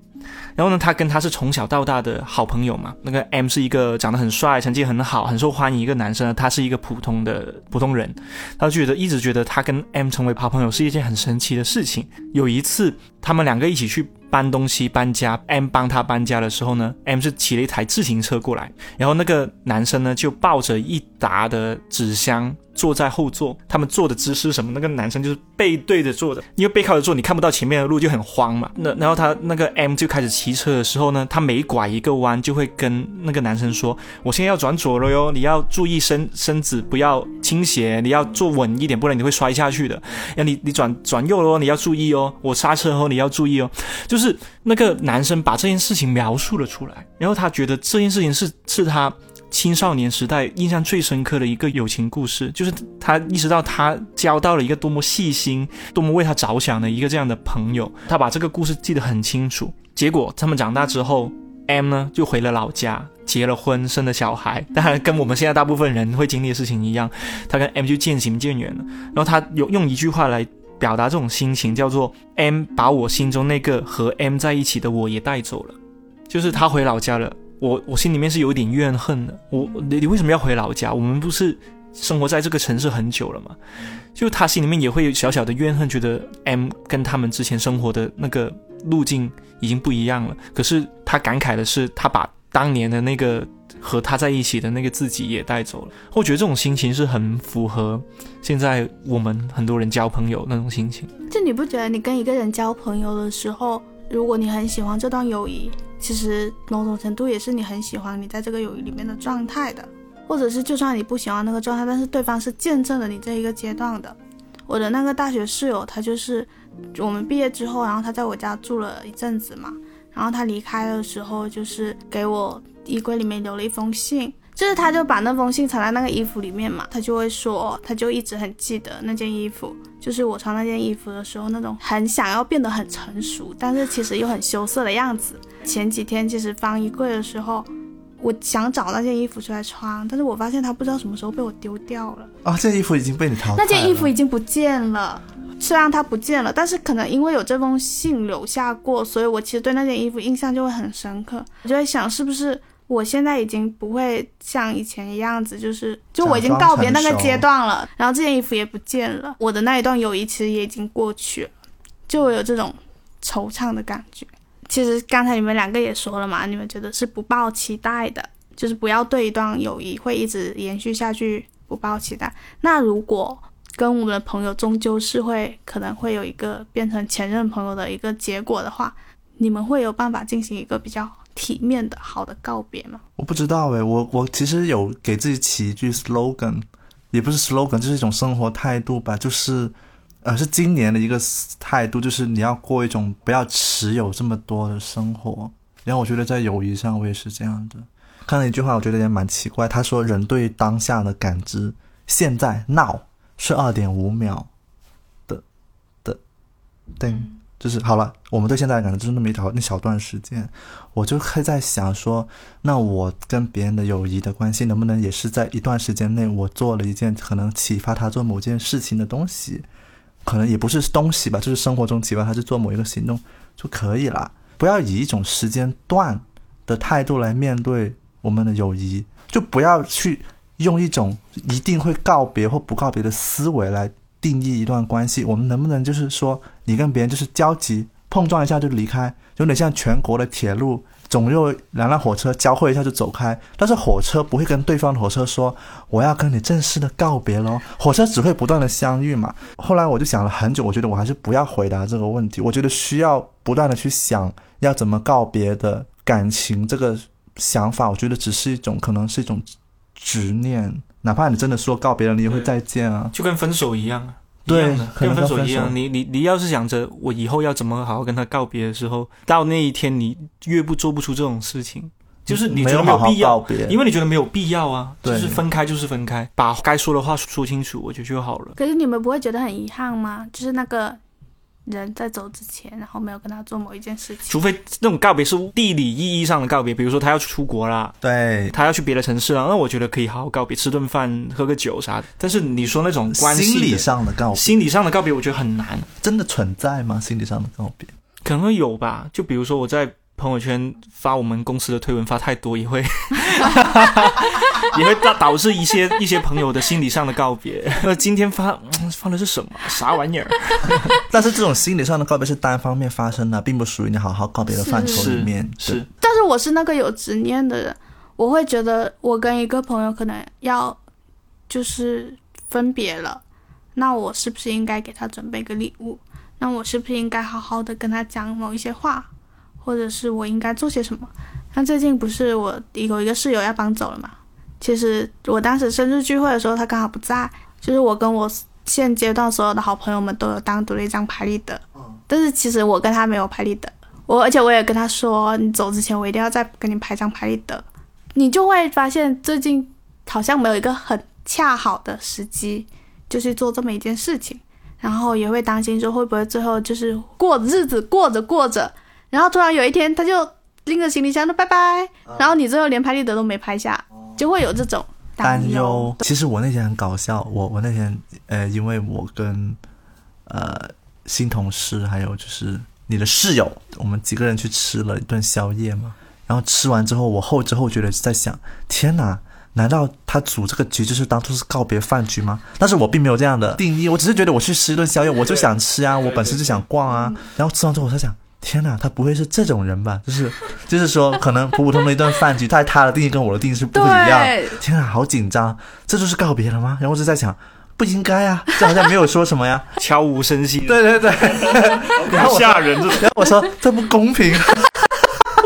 然后呢，他跟他是从小到大的好朋友嘛。那个 M 是一个长得很帅、成绩很好、很受欢迎一个男生，他是一个普通的普通人。他觉得一直觉得他跟 M 成为好朋友是一件很神奇的事情。有一次，他们两个一起去搬东西、搬家，M 帮他搬家的时候呢，M 是骑了一台自行车过来，然后那个男生呢就抱着一沓的纸箱。坐在后座，他们坐的姿势什么？那个男生就是背对着坐的，因为背靠着坐，你看不到前面的路，就很慌嘛。那然后他那个 M 就开始骑车的时候呢，他每拐一个弯，就会跟那个男生说：“我现在要转左了哟，你要注意身身子不要倾斜，你要坐稳一点，不然你会摔下去的。要你你转转右了，你要注意哦，我刹车后你要注意哦。”就是那个男生把这件事情描述了出来，然后他觉得这件事情是是他。青少年时代印象最深刻的一个友情故事，就是他意识到他交到了一个多么细心、多么为他着想的一个这样的朋友。他把这个故事记得很清楚。结果他们长大之后，M 呢就回了老家，结了婚，生了小孩。当然，跟我们现在大部分人会经历的事情一样，他跟 M 就渐行渐远了。然后他有用一句话来表达这种心情，叫做 “M 把我心中那个和 M 在一起的我也带走了”，就是他回老家了。我我心里面是有点怨恨的。我你你为什么要回老家？我们不是生活在这个城市很久了吗，就他心里面也会有小小的怨恨，觉得 M 跟他们之前生活的那个路径已经不一样了。可是他感慨的是，他把当年的那个和他在一起的那个自己也带走了。我觉得这种心情是很符合现在我们很多人交朋友那种心情。就你不觉得你跟一个人交朋友的时候，如果你很喜欢这段友谊，其实某种程度也是你很喜欢你在这个友谊里面的状态的。或者是就算你不喜欢那个状态，但是对方是见证了你这一个阶段的。我的那个大学室友，他就是我们毕业之后，然后他在我家住了一阵子嘛，然后他离开的时候，就是给我衣柜里面留了一封信，就是他就把那封信藏在那个衣服里面嘛，他就会说，他就一直很记得那件衣服，就是我穿那件衣服的时候那种很想要变得很成熟，但是其实又很羞涩的样子。前几天其实翻衣柜的时候。我想找那件衣服出来穿，但是我发现它不知道什么时候被我丢掉了。啊，这件衣服已经被你淘汰了。那件衣服已经不见了，虽然它不见了，但是可能因为有这封信留下过，所以我其实对那件衣服印象就会很深刻。我就在想，是不是我现在已经不会像以前一样子，就是就我已经告别那个阶段了，然后这件衣服也不见了，我的那一段友谊其实也已经过去了，就有这种惆怅的感觉。其实刚才你们两个也说了嘛，你们觉得是不抱期待的，就是不要对一段友谊会一直延续下去不抱期待。那如果跟我们的朋友终究是会可能会有一个变成前任朋友的一个结果的话，你们会有办法进行一个比较体面的好的告别吗？我不知道诶，我我其实有给自己起一句 slogan，也不是 slogan，就是一种生活态度吧，就是。呃，是今年的一个态度，就是你要过一种不要持有这么多的生活。然后我觉得在友谊上，我也是这样的。看了一句话，我觉得也蛮奇怪。他说：“人对当下的感知，现在 now 是二点五秒的的，对，就是好了。我们对现在感知就是那么一条那小段时间。我就会在想说，那我跟别人的友谊的关系，能不能也是在一段时间内，我做了一件可能启发他做某件事情的东西？”可能也不是东西吧，就是生活中启发他去做某一个行动就可以了。不要以一种时间段的态度来面对我们的友谊，就不要去用一种一定会告别或不告别的思维来定义一段关系。我们能不能就是说，你跟别人就是交集碰撞一下就离开，有点像全国的铁路。总有两辆火车交汇一下就走开，但是火车不会跟对方的火车说我要跟你正式的告别喽，火车只会不断的相遇嘛。后来我就想了很久，我觉得我还是不要回答这个问题。我觉得需要不断的去想要怎么告别的感情，这个想法，我觉得只是一种可能是一种执念，哪怕你真的说告别了，你也会再见啊，就跟分手一样。对，跟分手一样，你你你要是想着我以后要怎么好好跟他告别的时候，到那一天你越不做不出这种事情，就是你觉得没有必要，因为你觉得没有必要啊，就是分开就是分开，把该说的话说清楚，我觉得就好了。可是你们不会觉得很遗憾吗？就是那个。人在走之前，然后没有跟他做某一件事情，除非那种告别是地理意义上的告别，比如说他要出国啦，对他要去别的城市了，那我觉得可以好好告别，吃顿饭，喝个酒啥的。但是你说那种关系心理上的告别，心理上的告别，我觉得很难，真的存在吗？心理上的告别可能会有吧，就比如说我在。朋友圈发我们公司的推文发太多，也会 (laughs) (laughs) 也会导导致一些一些朋友的心理上的告别。那今天发发的是什么？啥玩意儿？(laughs) 但是这种心理上的告别是单方面发生的，并不属于你好好告别的范畴里面。是，但是我是那个有执念的人，我会觉得我跟一个朋友可能要就是分别了，那我是不是应该给他准备个礼物？那我是不是应该好好的跟他讲某一些话？或者是我应该做些什么？像最近不是我有一个室友要搬走了嘛？其实我当时生日聚会的时候，他刚好不在。就是我跟我现阶段所有的好朋友们都有单独的一张拍立得，但是其实我跟他没有拍立得。我而且我也跟他说，你走之前我一定要再给你拍张拍立得。你就会发现最近好像没有一个很恰好的时机，就去做这么一件事情，然后也会担心说会不会最后就是过日子过着过着。然后突然有一天，他就拎着行李箱的拜拜，然后你最后连拍立得都没拍下，就会有这种担忧。其实我那天很搞笑，我我那天呃，因为我跟呃新同事还有就是你的室友，我们几个人去吃了一顿宵夜嘛。然后吃完之后，我后知后觉的在想：天哪，难道他组这个局就是当初是告别饭局吗？但是我并没有这样的定义，我只是觉得我去吃一顿宵夜，我就想吃啊，我本身就想逛啊。然后吃完之后，我在想，天哪，他不会是这种人吧？就是 (laughs) 就是说，可能普普通通的一顿饭局，在他的定义跟我的定义是不一样。对天哪，好紧张，这就是告别了吗？然后我就在想，不应该啊，这好像没有说什么呀。悄无声息，对对对，然后 (laughs) 好吓人，然后我说这不公平。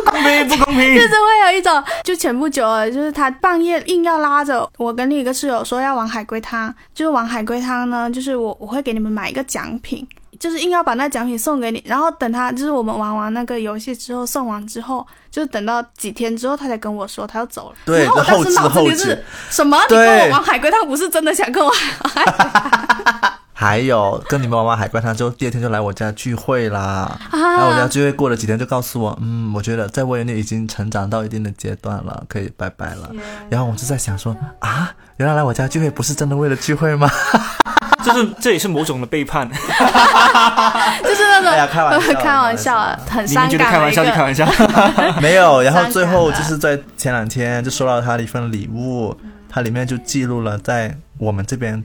公平不公平就？是会有一种，就前不久了，就是他半夜硬要拉着我跟另一个室友说要玩海龟汤，就是玩海龟汤呢，就是我我会给你们买一个奖品，就是硬要把那奖品送给你，然后等他就是我们玩完那个游戏之后送完之后，就是等到几天之后他才跟我说他要走了，对然后我当时脑子里是什么？你跟我玩海龟他不是真的想跟我玩？(laughs) 还有跟你们玩完海关，他之后，第二天就来我家聚会啦。然后我家啊？聚会过了几天，就告诉我，嗯，我觉得在我眼里已经成长到一定的阶段了，可以拜拜了。然后我就在想说，啊，原来来我家聚会不是真的为了聚会吗？(laughs) 就是这也是某种的背叛。(laughs) 就是那种、哎呀开玩笑 (laughs) 开玩笑，很伤你们觉得感的一开玩笑就开。玩笑。没有。然后最后就是在前两天就收到他的一份礼物，它里面就记录了在我们这边。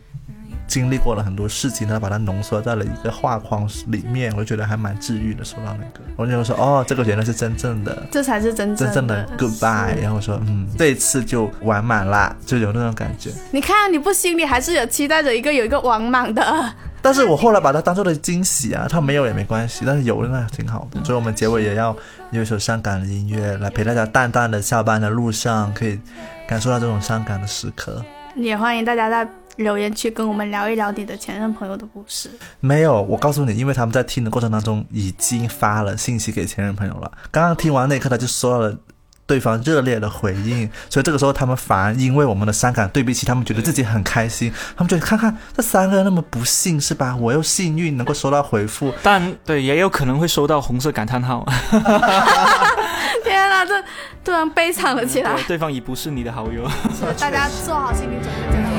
经历过了很多事情，他把它浓缩在了一个画框里面，我就觉得还蛮治愈的。说到那个，我就说哦，这个原来是真正的这才是真真正的 goodbye，然后我说嗯，这一次就完满啦，就有那种感觉。你看，你不心里还是有期待着一个有一个完满的。但是我后来把它当做了惊喜啊，它没有也没关系，但是有了那挺好的。所以我们结尾也要有一首伤感的音乐来陪大家淡淡的下班的路上，可以感受到这种伤感的时刻。也欢迎大家在留言区跟我们聊一聊你的前任朋友的故事。没有，我告诉你，因为他们在听的过程当中已经发了信息给前任朋友了。刚刚听完那一刻，他就收到了对方热烈的回应，所以这个时候他们反而因为我们的伤感对比起，他们觉得自己很开心。他们觉得看看这三个人那么不幸是吧？我又幸运能够收到回复，但 (laughs) 对，也有可能会收到红色感叹号，这突然悲惨了起来对，对方已不是你的好友。大家做好心理准备。